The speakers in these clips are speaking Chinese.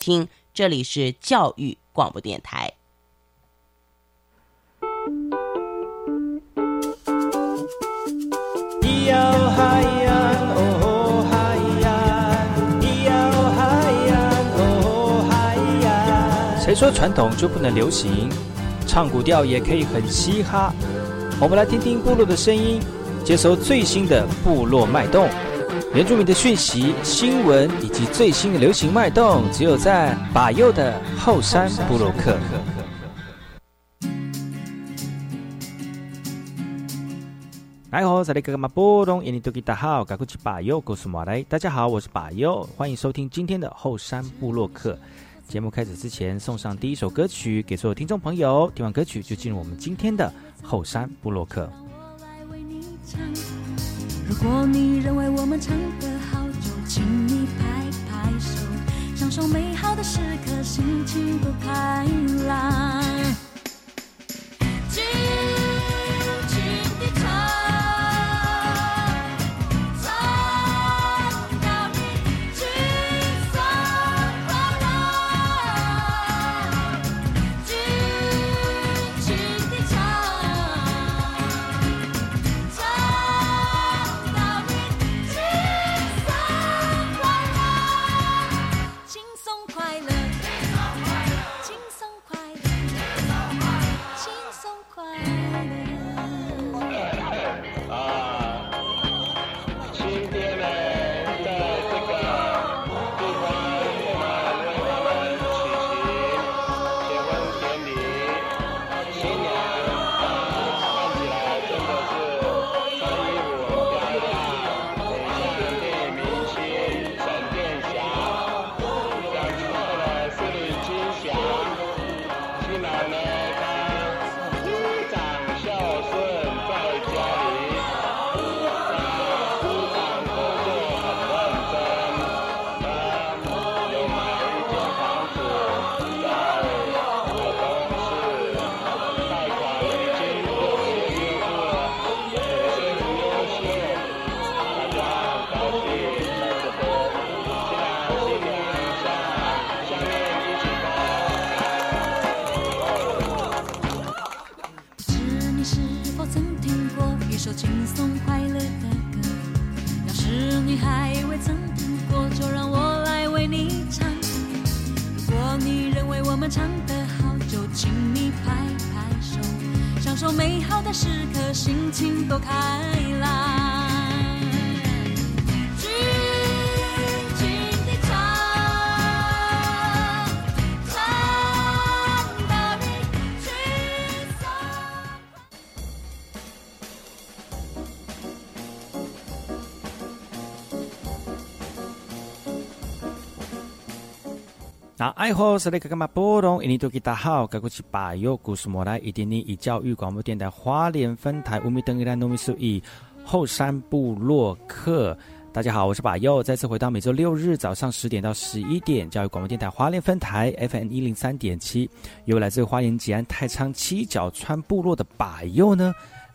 听，这里是教育广播电台。谁说传统就不能流行？唱古调也可以很嘻哈。我们来听听部落的声音，接收最新的部落脉动、原住民的讯息、新闻以及最新的流行脉动，只有在把右的后山部落克。来好，这里哥哥马波东，印尼多吉大好，赶快去把右告诉马来。大家好，我是把右，欢迎收听今天的后山部落克。节目开始之前，送上第一首歌曲给所有听众朋友。听完歌曲就进入我们今天的后山部落客。如果你认为我们唱得好，就请你拍拍手，享受美好的时刻，心情多开朗。那爱好是那个干嘛波动？印尼多吉大好，该过去把右故事莫来，一点点以教育广播电台花莲分台乌米登伊拉诺米苏以后山部落客。大家好，我是把右，再次回到每周六日早上十点到十一点，教育广播电台花莲分台 FM 一零三点七，由来自花莲吉安太仓七角川部落的把右呢。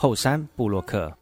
后山布洛克。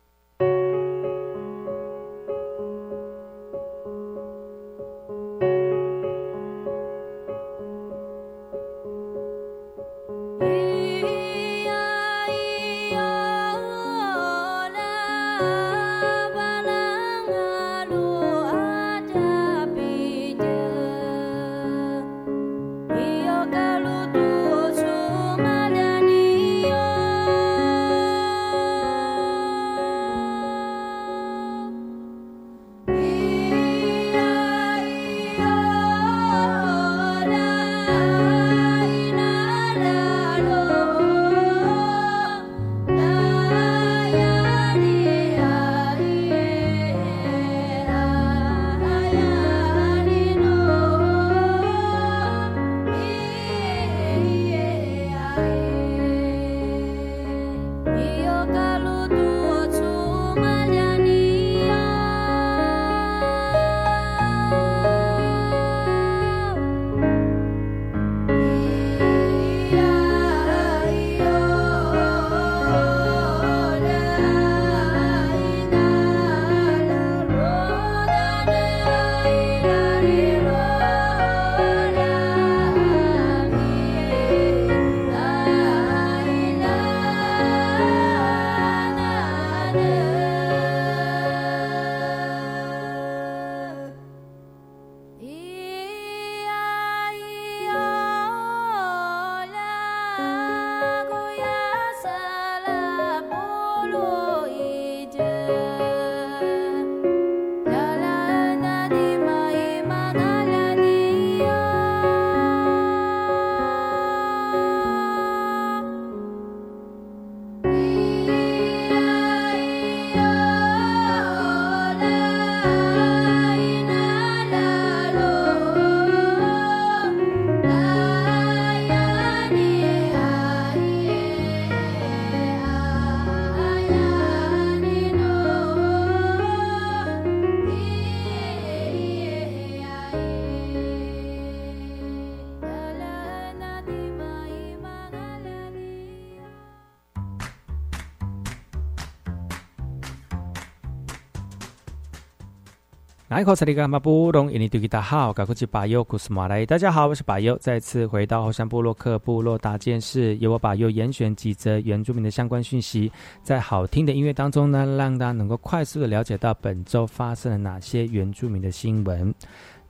来，口才里干嘛不懂？印尼对吉大号，赶快去巴友古斯马来。大家好，我是巴友，再次回到后山部落克部落大件事，由我巴友严选几则原住民的相关讯息，在好听的音乐当中呢，让大家能够快速的了解到本周发生了哪些原住民的新闻。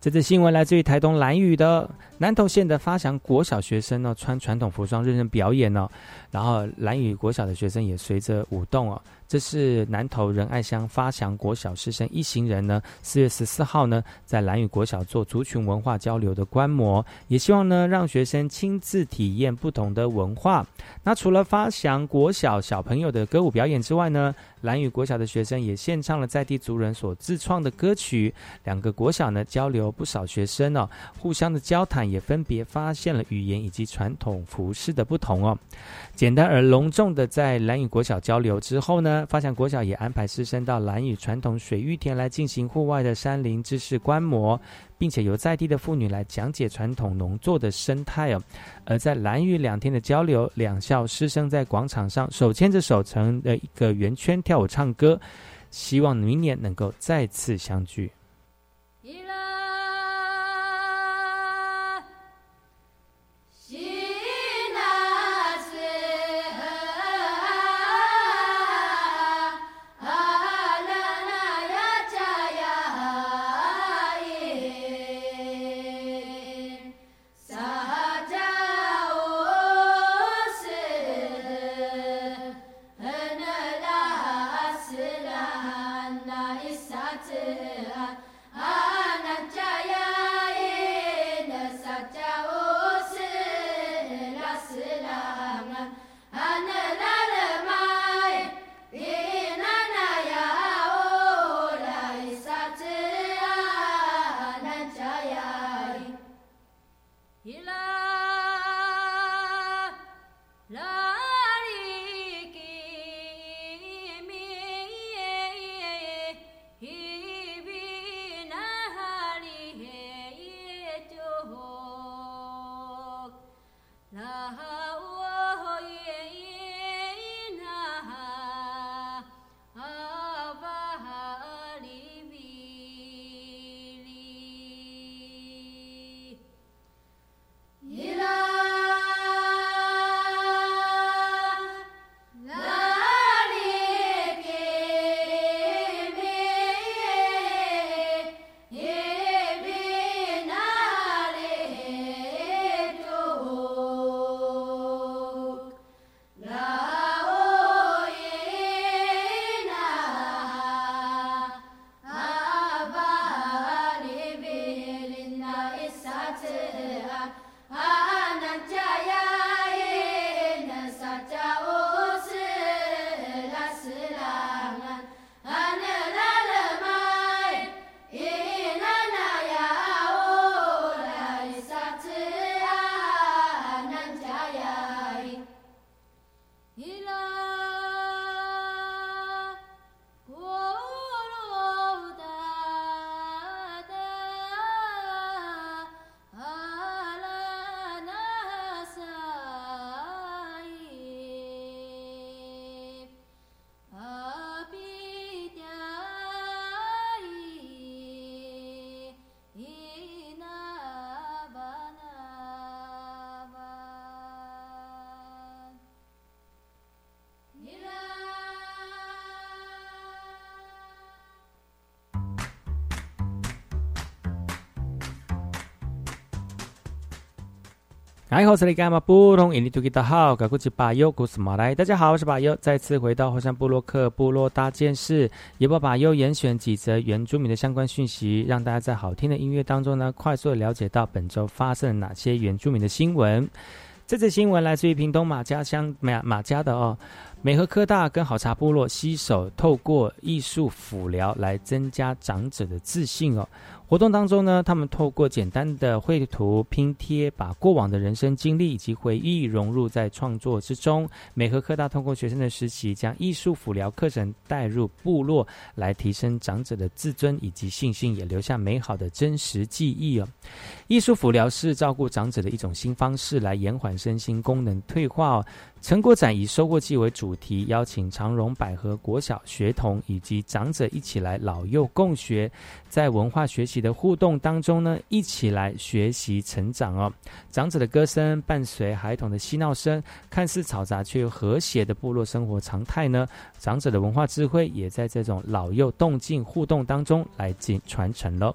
这则新闻来自于台东兰屿的南投县的发祥国小学生呢，穿传统服装认真表演呢，然后兰屿国小的学生也随着舞动哦。这是南投仁爱乡发祥国小师生一行人呢，四月十四号呢，在兰屿国小做族群文化交流的观摩，也希望呢让学生亲自体验不同的文化。那除了发祥国小小朋友的歌舞表演之外呢，兰屿国小的学生也献唱了在地族人所自创的歌曲。两个国小呢交流不少学生哦，互相的交谈也分别发现了语言以及传统服饰的不同哦。简单而隆重的在兰屿国小交流之后呢，发祥国小也安排师生到兰屿传统水域田来进行户外的山林知识观摩，并且由在地的妇女来讲解传统农作的生态哦。而在兰屿两天的交流，两校师生在广场上手牵着手成了一个圆圈跳舞唱歌，希望明年能够再次相聚。哎，我是李干嘛不同？印尼土著的好，赶快去巴友故事马来。大家好，我是巴尤，再次回到火山部落克部落大件事，也把巴尤严选几则原住民的相关讯息，让大家在好听的音乐当中呢，快速的了解到本周发生了哪些原住民的新闻。这次新闻来自于屏东马家乡马马家的哦，美和科大跟好茶部落携手，透过艺术辅疗来增加长者的自信哦。活动当中呢，他们透过简单的绘图拼贴，把过往的人生经历以及回忆融入在创作之中。美和科大通过学生的实习，将艺术辅疗课程带入部落，来提升长者的自尊以及信心，也留下美好的真实记忆哦。艺术辅疗是照顾长者的一种新方式，来延缓身心功能退化哦。成果展以收获季为主题，邀请长荣百合国小学童以及长者一起来老幼共学，在文化学习的互动当中呢，一起来学习成长哦。长者的歌声伴随孩童的嬉闹声，看似嘈杂却又和谐的部落生活常态呢。长者的文化智慧也在这种老幼动静互动当中来进传承了。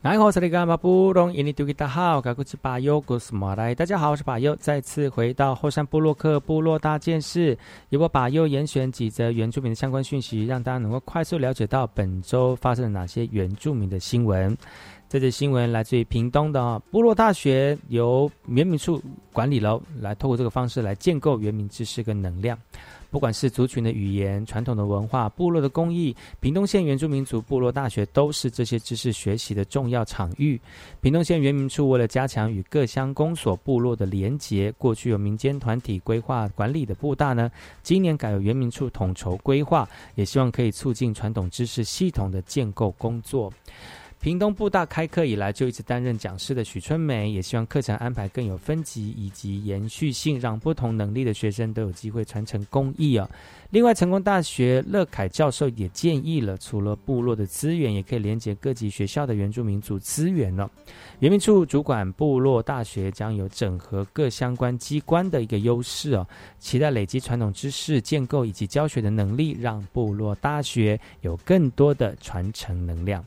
大家好，我是巴友，再次回到后山部落克部落大件事，由我巴友严选几则原住民的相关讯息，让大家能够快速了解到本周发生了哪些原住民的新闻。这则新闻来自于屏东的部落大学，由原民处管理楼来透过这个方式来建构原民知识跟能量。不管是族群的语言、传统的文化、部落的工艺，屏东县原住民族部落大学都是这些知识学习的重要场域。屏东县原民处为了加强与各乡公所部落的连结，过去有民间团体规划管理的部大呢，今年改由原民处统筹规划，也希望可以促进传统知识系统的建构工作。屏东布大开课以来就一直担任讲师的许春梅，也希望课程安排更有分级以及延续性，让不同能力的学生都有机会传承工艺哦。另外，成功大学乐凯教授也建议了，除了部落的资源，也可以连接各级学校的原住民族资源了。原民处主管部落大学将有整合各相关机关的一个优势哦，期待累积传统知识建构以及教学的能力，让部落大学有更多的传承能量。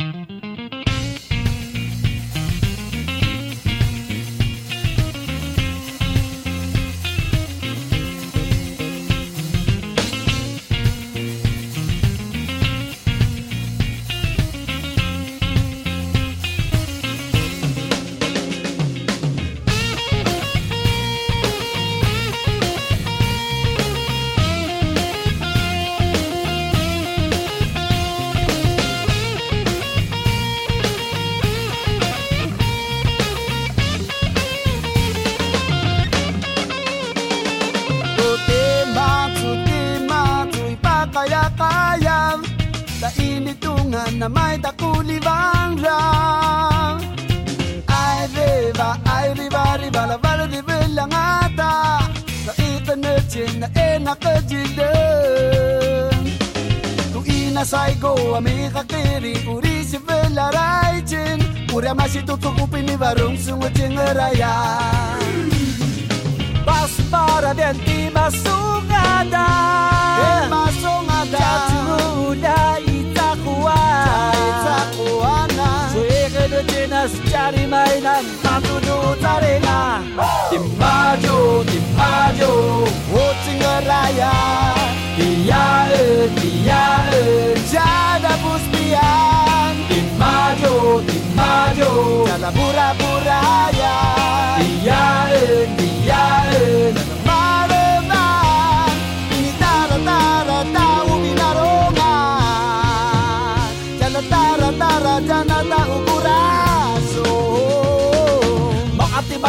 Thank you. amiga kiri Uri si vela raijin Uri amashi tu tukupi ni varung sungu jingera ya Bas para venti masungada Masungada Jatsu uda itakua Itakuana Suige du jinas jari mainan Tatu du tarina Timajo, timajo Oh Iya jada buspian Di mayo, di mayo Jada bura buraya Diyaen, diyaen Marenang Binara tara tau binarongan Jada tara tara jana tau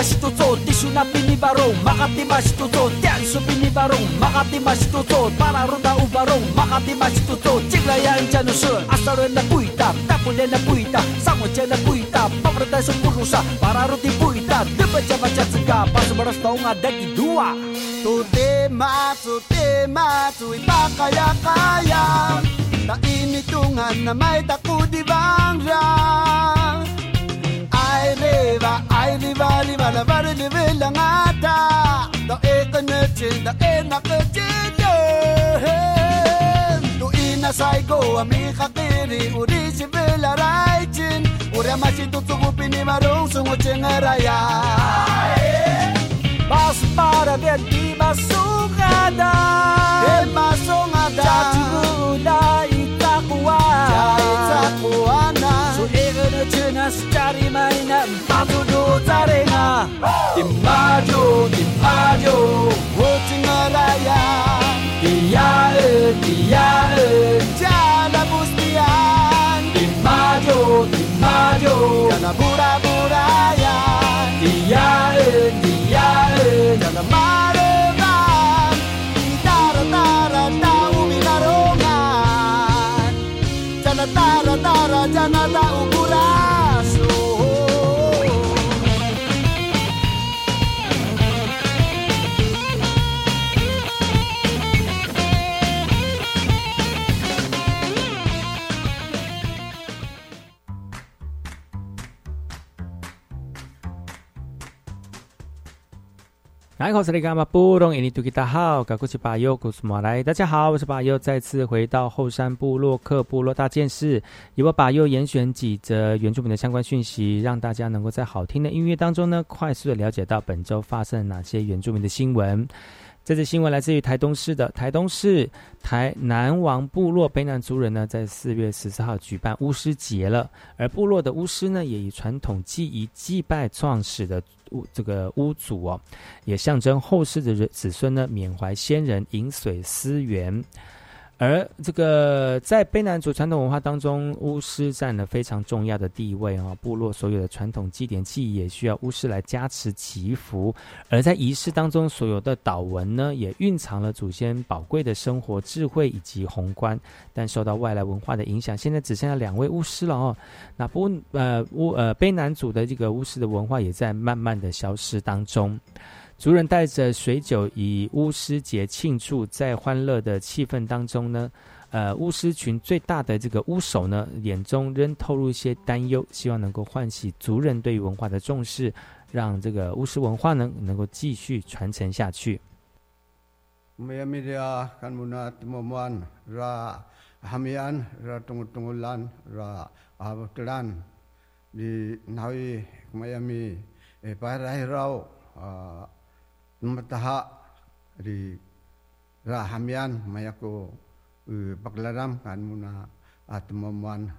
masito to di suna pini barong makati masito to tian su pini barong makati masito to para ruda u barong makati masito to cik yang chano su asaro na puita tapu na puita samo che na puita pamra da su kurusa para ruti puita de baca baca tsuka pasu baras tau ngada ki dua. To de matsu de matsu i pakaya kaya na ini tungan na mai takudi bangra liva ai liva liva la var liva la ngata. Da e kana chin da e na ka chin yo tu ina sai go a mi khatiri uri si vela rai chin. Ura ma si tu tu pini marong sungo chengaraya ai Vas para bien e di masungada Di masungada Jatibula itakwa Jaitakwana Suiru no tunas cari mainan Batu do tarenga Imajo, imajo Wutinga raya Iyaen, iyaen Jala bustian Imajo, imajo Jala buraba Jangan tak ukuran 来，我是你干巴不懂？印尼土著大好，赶过去巴尤古斯马来。大家好，我是巴尤，再次回到后山部落克部落大件事，由我巴尤严选几则原住民的相关讯息，让大家能够在好听的音乐当中呢，快速的了解到本周发生了哪些原住民的新闻。这则新闻来自于台东市的台东市台南王部落卑南族人呢，在四月十四号举办巫师节了，而部落的巫师呢，也以传统祭仪祭拜创始的巫这个巫祖哦，也象征后世的子孙呢缅怀先人饮水思源。而这个在卑南族传统文化当中，巫师占了非常重要的地位啊。部落所有的传统祭典祭仪也需要巫师来加持祈福，而在仪式当中所有的祷文呢，也蕴藏了祖先宝贵的生活智慧以及宏观。但受到外来文化的影响，现在只剩下两位巫师了哦。那不呃巫呃卑南族的这个巫师的文化也在慢慢的消失当中。族人带着水酒，以巫师节庆祝，在欢乐的气氛当中呢，呃，巫师群最大的这个巫首呢，眼中仍透露一些担忧，希望能够唤起族人对于文化的重视，让这个巫师文化呢能够继续传承下去。mataha ri rahamyan mayako e, paglaram kan muna at mamuan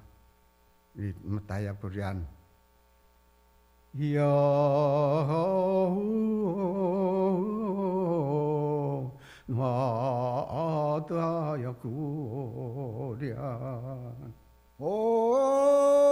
ri mataya purian. Yo ma ta yakuria oh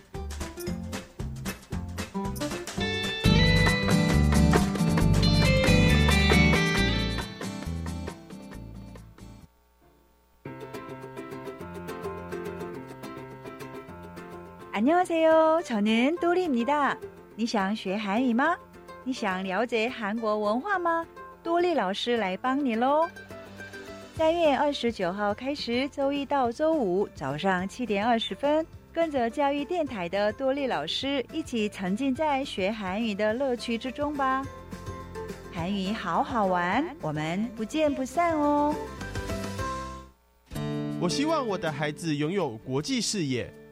녕하세요저는도리입니다你想学韩语吗？你想了解韩国文化吗？多利老师来帮你喽！三月二十九号开始，周一到周五早上七点二十分，跟着教育电台的多利老师一起沉浸在学韩语的乐趣之中吧！韩语好好玩，我们不见不散哦！我希望我的孩子拥有国际视野。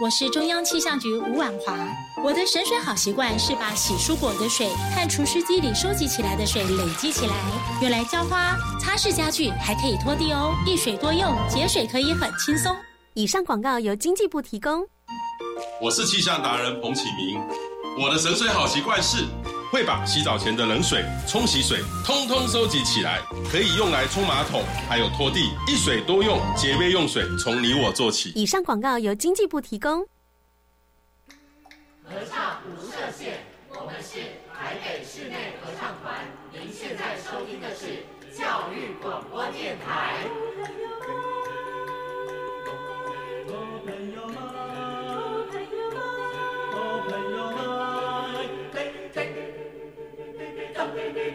我是中央气象局吴婉华。我的省水好习惯是把洗蔬果的水和除湿机里收集起来的水累积起来，用来浇花、擦拭家具，还可以拖地哦，一水多用，节水可以很轻松。以上广告由经济部提供。我是气象达人彭启明。我的省水好习惯是会把洗澡前的冷水、冲洗水通通收集起来，可以用来冲马桶，还有拖地，一水多用，节约用水，从你我做起。以上广告由经济部提供。合唱无设限，我们是台北室内合唱团。您现在收听的是教育广播电台。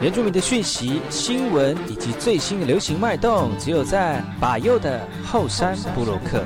原住民的讯息、新闻以及最新的流行脉动，只有在把右的后山部落克。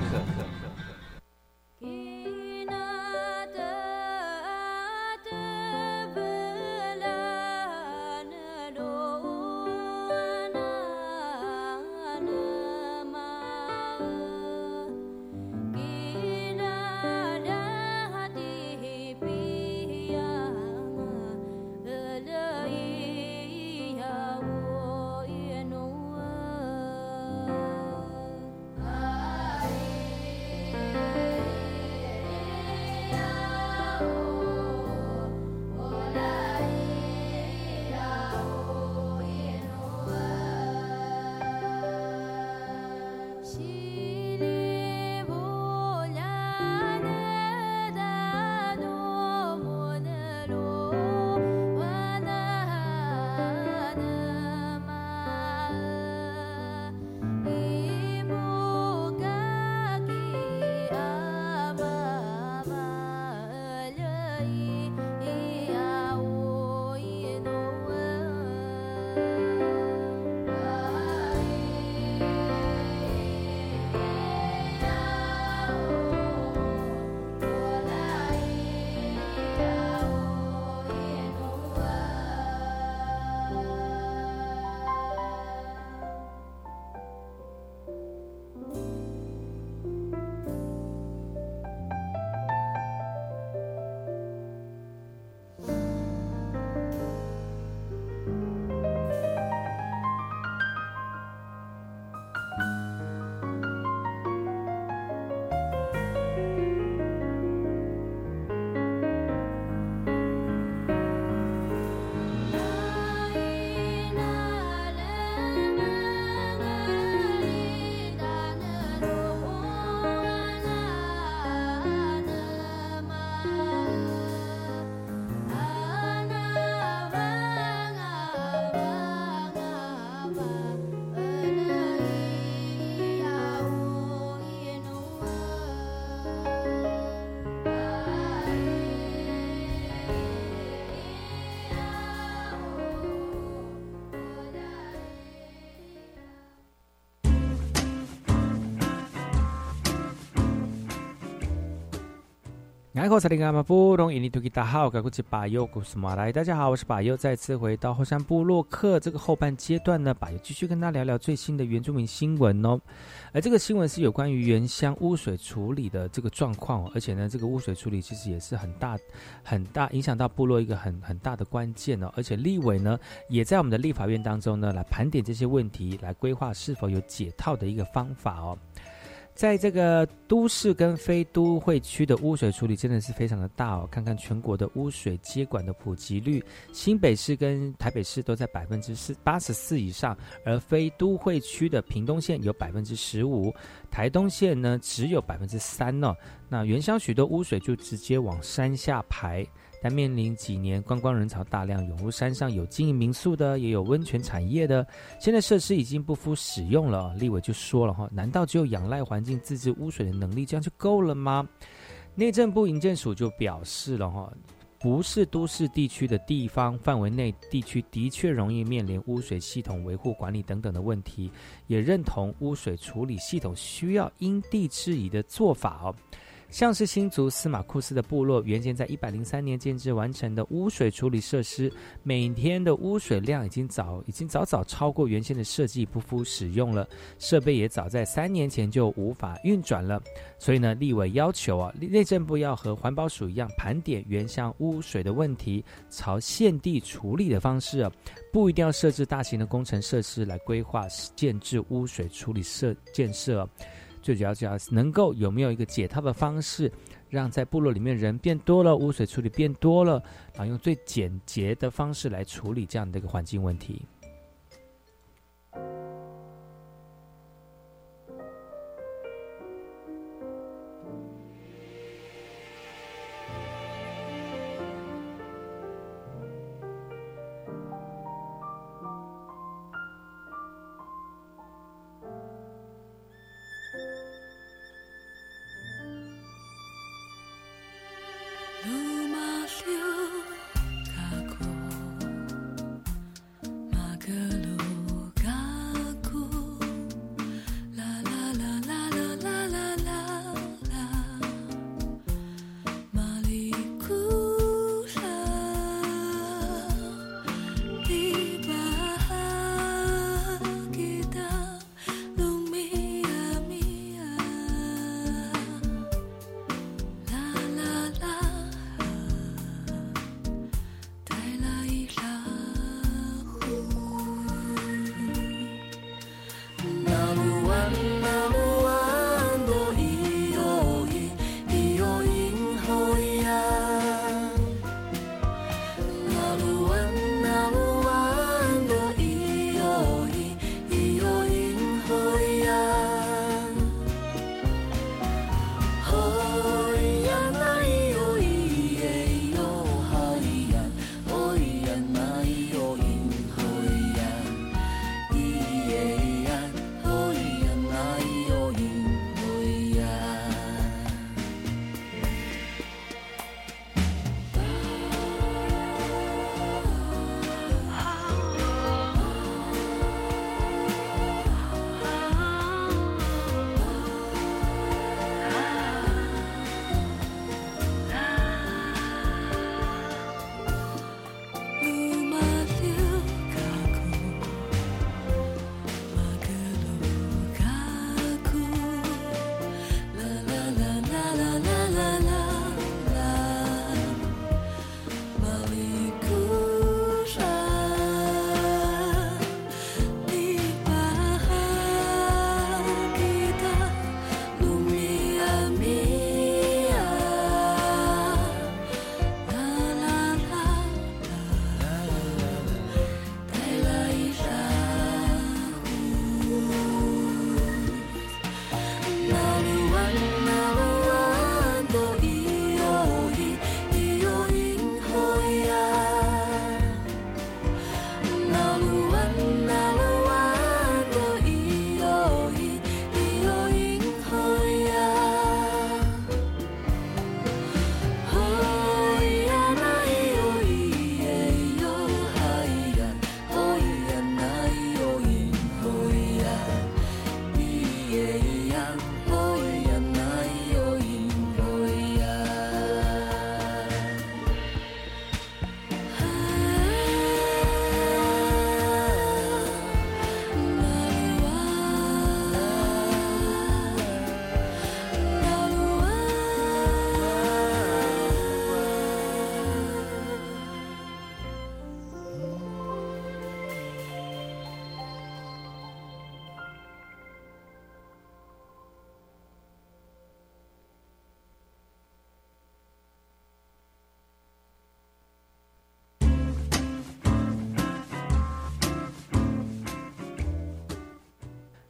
好萨利嘎马布隆伊尼图吉达好，格古吉巴尤古斯马来，大家好，我是巴尤，再次回到后山部落克这个后半阶段呢，巴尤继续跟大家聊聊最新的原住民新闻哦。而这个新闻是有关于原乡污水处理的这个状况，而且呢，这个污水处理其实也是很大很大影响到部落一个很很大的关键哦。而且立委呢，也在我们的立法院当中呢，来盘点这些问题，来规划是否有解套的一个方法哦。在这个都市跟非都会区的污水处理真的是非常的大哦。看看全国的污水接管的普及率，新北市跟台北市都在百分之四八十四以上，而非都会区的屏东县有百分之十五，台东县呢只有百分之三呢。那原乡许多污水就直接往山下排，但面临几年观光人潮大量涌入山上，有经营民宿的，也有温泉产业的。现在设施已经不敷使用了，立委就说了哈，难道只有仰赖环境自治污水的能力，这样就够了吗？内政部营建署就表示了哈，不是都市地区的地方范围内地区的确容易面临污水系统维护管理等等的问题，也认同污水处理系统需要因地制宜的做法哦。像是新竹司马库斯的部落，原先在一百零三年建制完成的污水处理设施，每天的污水量已经早已经早早超过原先的设计，不敷使用了，设备也早在三年前就无法运转了。所以呢，立委要求啊，内政部要和环保署一样，盘点原乡污水的问题，朝现地处理的方式啊，不一定要设置大型的工程设施来规划建制污水处理设建设。最主要主要能够有没有一个解套的方式，让在部落里面人变多了，污水处理变多了，啊用最简洁的方式来处理这样的一个环境问题。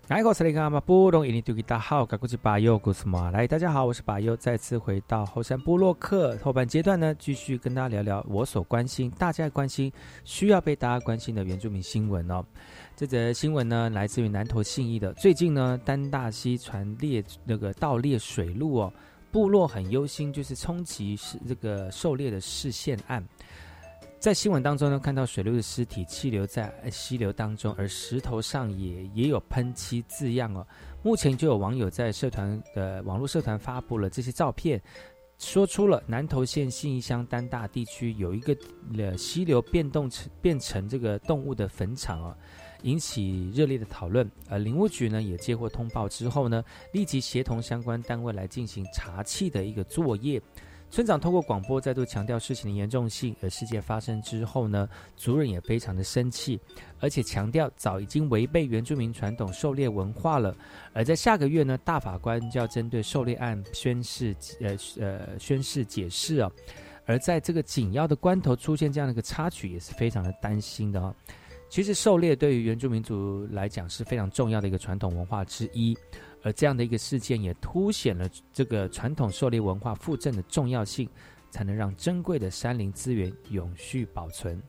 大号，赶过去巴佑，古斯马来，大家好，我是巴佑，再次回到后山部落客后半阶段呢，继续跟大家聊聊我所关心、大家关心、需要被大家关心的原住民新闻哦。这则新闻呢，来自于南投信义的，最近呢，丹大溪船列那个盗猎水路哦，部落很忧心，就是冲击是这个狩猎的视线案。在新闻当中呢，看到水鹿的尸体气流在溪流当中，而石头上也也有喷漆字样哦。目前就有网友在社团的网络社团发布了这些照片，说出了南投县信义乡丹大地区有一个呃溪流变动成变成这个动物的坟场哦，引起热烈的讨论。而林务局呢也接获通报之后呢，立即协同相关单位来进行查气的一个作业。村长通过广播再度强调事情的严重性，而事件发生之后呢，族人也非常的生气，而且强调早已经违背原住民传统狩猎文化了。而在下个月呢，大法官就要针对狩猎案宣誓，呃呃宣誓解释啊。而在这个紧要的关头出现这样的一个插曲，也是非常的担心的啊。其实狩猎对于原住民族来讲是非常重要的一个传统文化之一。而这样的一个事件也凸显了这个传统狩猎文化复振的重要性，才能让珍贵的山林资源永续保存。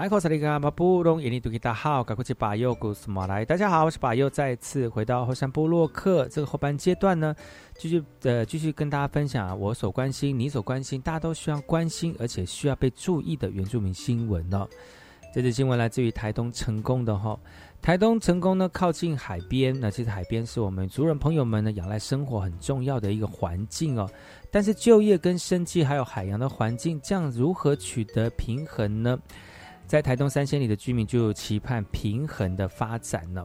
大家好，我是巴佑，再次回到后山部落克这个后半阶段呢，继续呃继续跟大家分享我所关心、你所关心、大家都需要关心而且需要被注意的原住民新闻呢。这则新闻来自于台东成功的哈，台东成功呢靠近海边，那其实海边是我们族人朋友们呢仰赖生活很重要的一个环境哦。但是就业跟生计还有海洋的环境，这样如何取得平衡呢？在台东三千里的居民就期盼平衡的发展呢。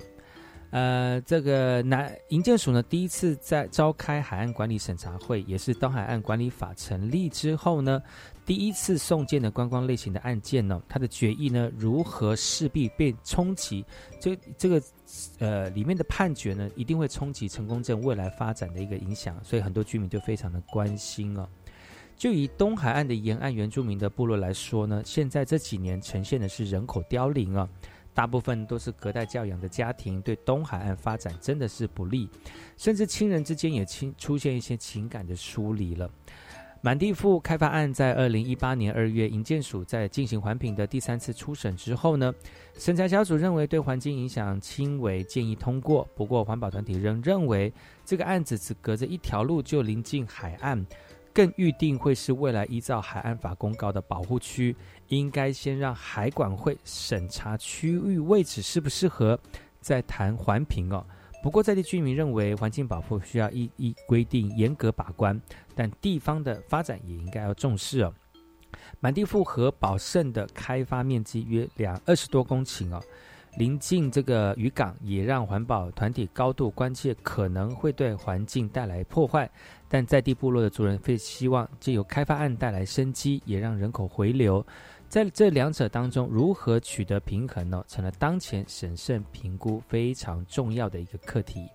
呃，这个南营建署呢，第一次在召开海岸管理审查会，也是当海岸管理法成立之后呢，第一次送件的观光类型的案件呢，它的决议呢，如何势必被冲击？这这个呃里面的判决呢，一定会冲击成功镇未来发展的一个影响，所以很多居民就非常的关心哦。就以东海岸的沿岸原住民的部落来说呢，现在这几年呈现的是人口凋零啊。大部分都是隔代教养的家庭，对东海岸发展真的是不利，甚至亲人之间也亲出现一些情感的疏离了。满地富开发案在二零一八年二月，营建署在进行环评的第三次初审之后呢，审查小组认为对环境影响轻微，建议通过。不过环保团体仍认为这个案子只隔着一条路就临近海岸。更预定会是未来依照海岸法公告的保护区，应该先让海管会审查区域位置适不适合，再谈环评哦。不过在地居民认为环境保护需要一一规定严格把关，但地方的发展也应该要重视哦。满地富和宝盛的开发面积约两二十多公顷哦。临近这个渔港，也让环保团体高度关切，可能会对环境带来破坏。但在地部落的族人非希望借由开发案带来生机，也让人口回流。在这两者当中，如何取得平衡呢？成了当前审慎评估非常重要的一个课题。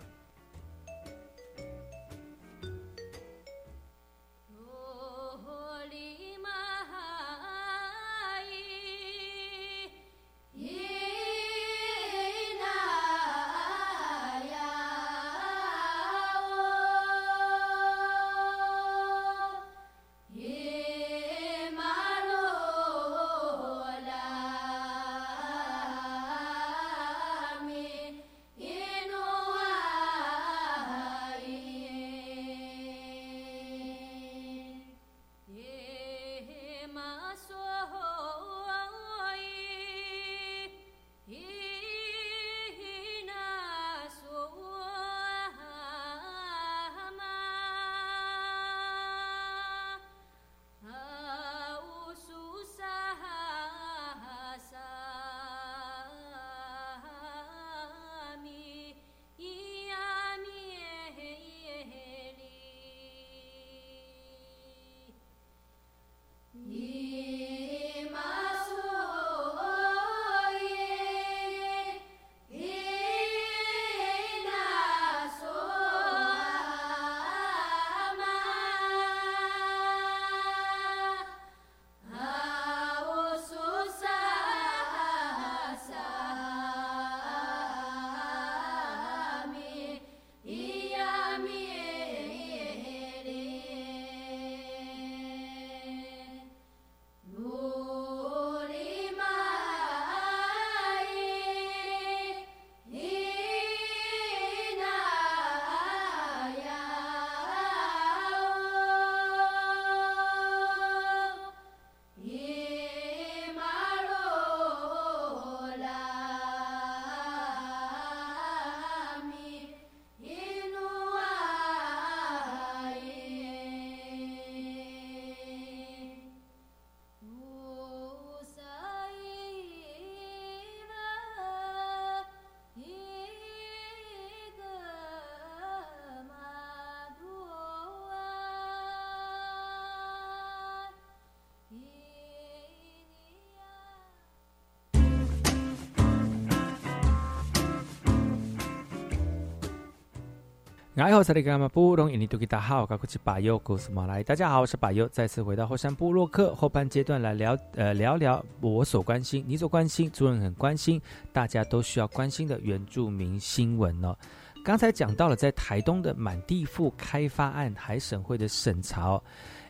哎，好，萨利格玛布隆，印尼多吉达好，我是，马来。大家好，我是巴尤，再次回到后山部落克后半阶段来聊，呃，聊聊我所关心、你所关心、主人很关心、大家都需要关心的原住民新闻呢。刚才讲到了在台东的满地富开发案海审会的审查，哦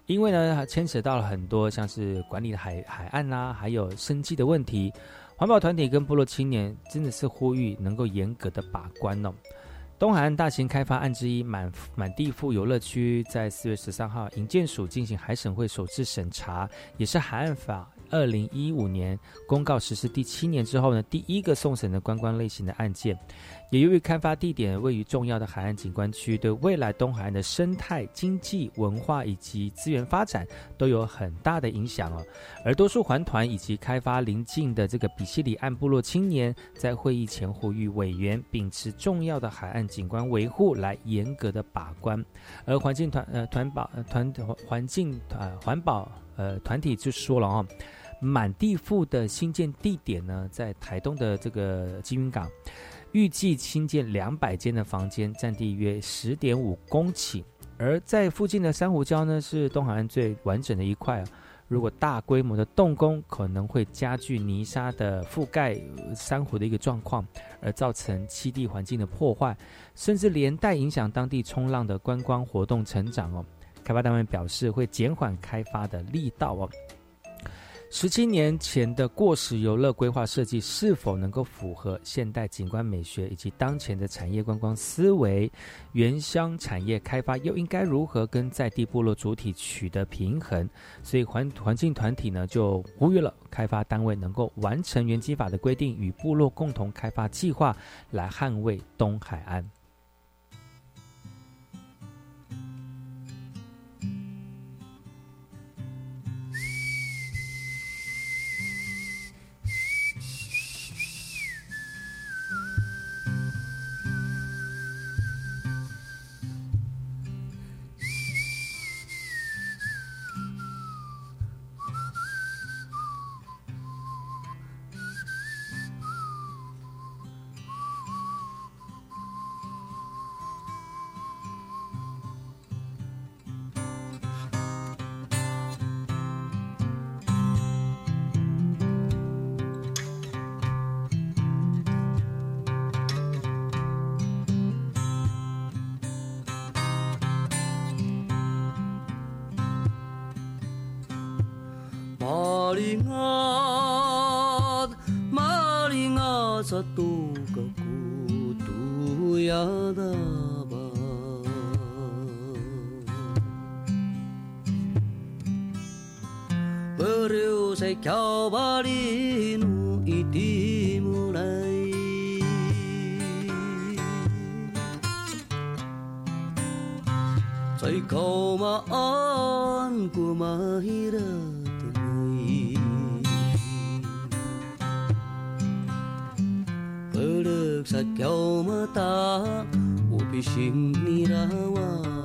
因为呢牵扯到了很多像是管理海海岸啦，还有生计的问题，环保团体跟部落青年真的是呼吁能够严格的把关哦。东海岸大型开发案之一满满地富游乐区，在四月十三号，营建署进行海审会首次审查，也是海岸法二零一五年公告实施第七年之后呢，第一个送审的观光类型的案件。也由于开发地点位于重要的海岸景观区，对未来东海岸的生态、经济、文化以及资源发展都有很大的影响哦。而多数环团以及开发邻近的这个比西里岸部落青年，在会议前呼吁委员秉持重要的海岸景观维护来严格的把关。而环境团呃团保团环境呃环保呃团体就说了哦，满地富的新建地点呢，在台东的这个金云港。预计新建两百间的房间，占地约十点五公顷。而在附近的珊瑚礁呢，是东海岸最完整的一块。如果大规模的动工，可能会加剧泥沙的覆盖珊瑚的一个状况，而造成栖地环境的破坏，甚至连带影响当地冲浪的观光活动成长哦。开发单位表示，会减缓开发的力道哦。十七年前的过时游乐规划设计是否能够符合现代景观美学以及当前的产业观光思维？原乡产业开发又应该如何跟在地部落主体取得平衡？所以环环境团体呢就呼吁了开发单位能够完成原基法的规定，与部落共同开发计划，来捍卫东海岸。在峭拔里努一滴木来，在峭马鞍过马伊拉来，勒个山峭马塔乌皮生尼拉哇。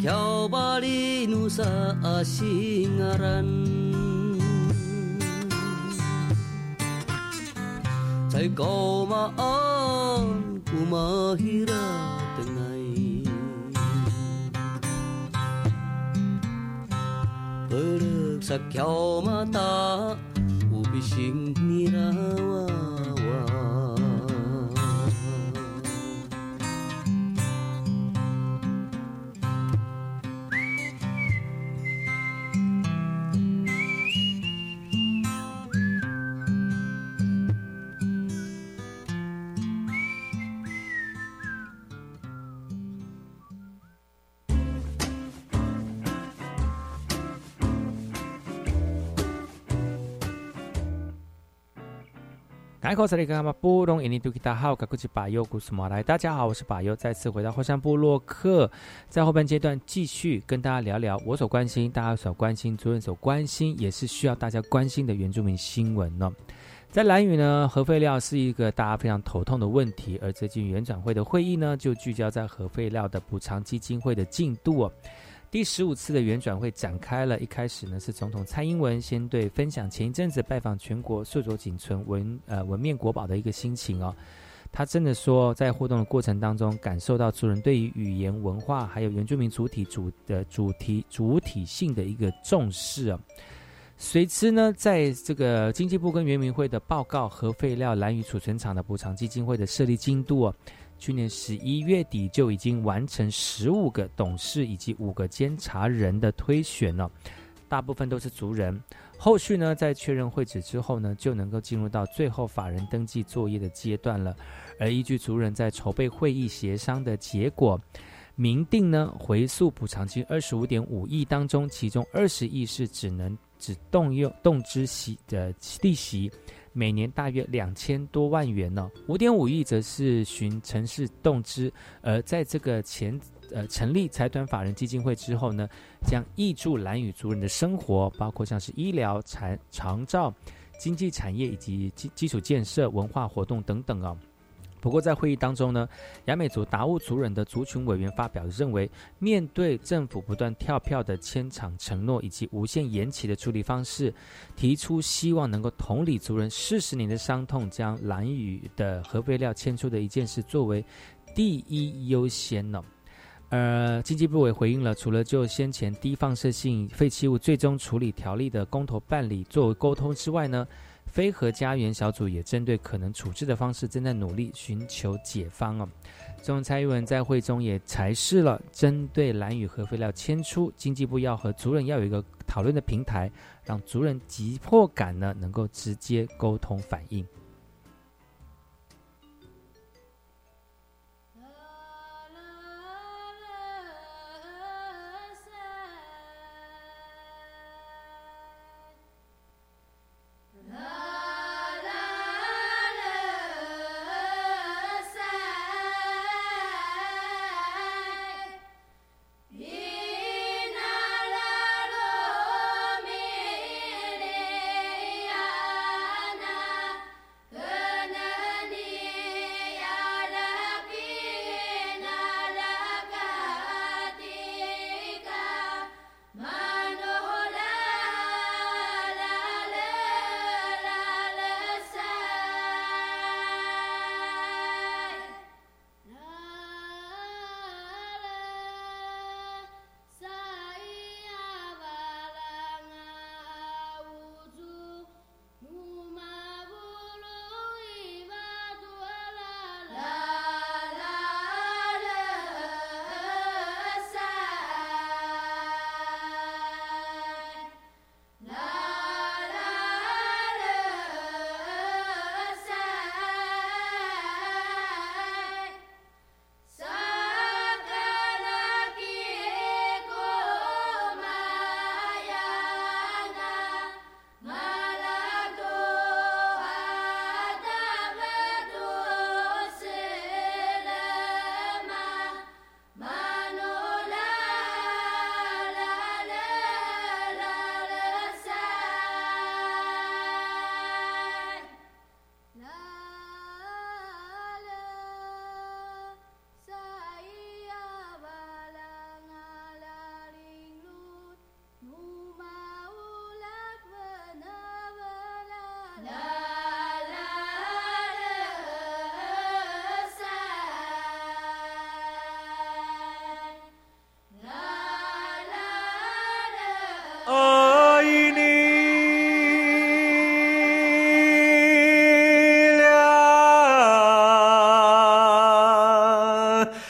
Kyaw bali nu sa asingaran Say ko maan kumahira tengay Pereg sa kyaw mata ubising nirawa 大家好，我是巴优，再次回到后山部落客，在后半阶段继续跟大家聊聊我所关心、大家所关心、主任所关心，也是需要大家关心的原住民新闻呢。在蓝屿呢，核废料是一个大家非常头痛的问题，而最近原转会的会议呢，就聚焦在核废料的补偿基金会的进度哦。第十五次的圆转会展开了，一开始呢是总统蔡英文先对分享前一阵子拜访全国硕果仅存文呃文面国宝的一个心情哦。他真的说，在互动的过程当中，感受到族人对于语言文化还有原住民主体主的主题主体性的一个重视啊。随之呢，在这个经济部跟原民会的报告核废料蓝鱼储存厂的补偿基金会的设立进度啊，去年十一月底就已经完成十五个董事以及五个监察人的推选了，大部分都是族人。后续呢，在确认会址之后呢，就能够进入到最后法人登记作业的阶段了。而依据族人在筹备会议协商的结果，明定呢回溯补偿金二十五点五亿当中，其中二十亿是只能只动用动之息的利息，每年大约两千多万元呢。五点五亿则是寻城市动支，而在这个前呃成立财团法人基金会之后呢，将挹注蓝屿族人的生活，包括像是医疗、产长照、经济产业以及基基础建设、文化活动等等啊。不过，在会议当中呢，雅美族达悟族人的族群委员发表认为，面对政府不断跳票的迁场承诺以及无限延期的处理方式，提出希望能够同理族人四十年的伤痛，将蓝屿的核废料迁出的一件事作为第一优先呢。呃，经济部也回应了，除了就先前低放射性废弃物最终处理条例的公投办理作为沟通之外呢。非核家园小组也针对可能处置的方式，正在努力寻求解方哦。总裁蔡文在会中也阐释了，针对蓝屿核废料迁出，经济部要和族人要有一个讨论的平台，让族人急迫感呢能够直接沟通反应。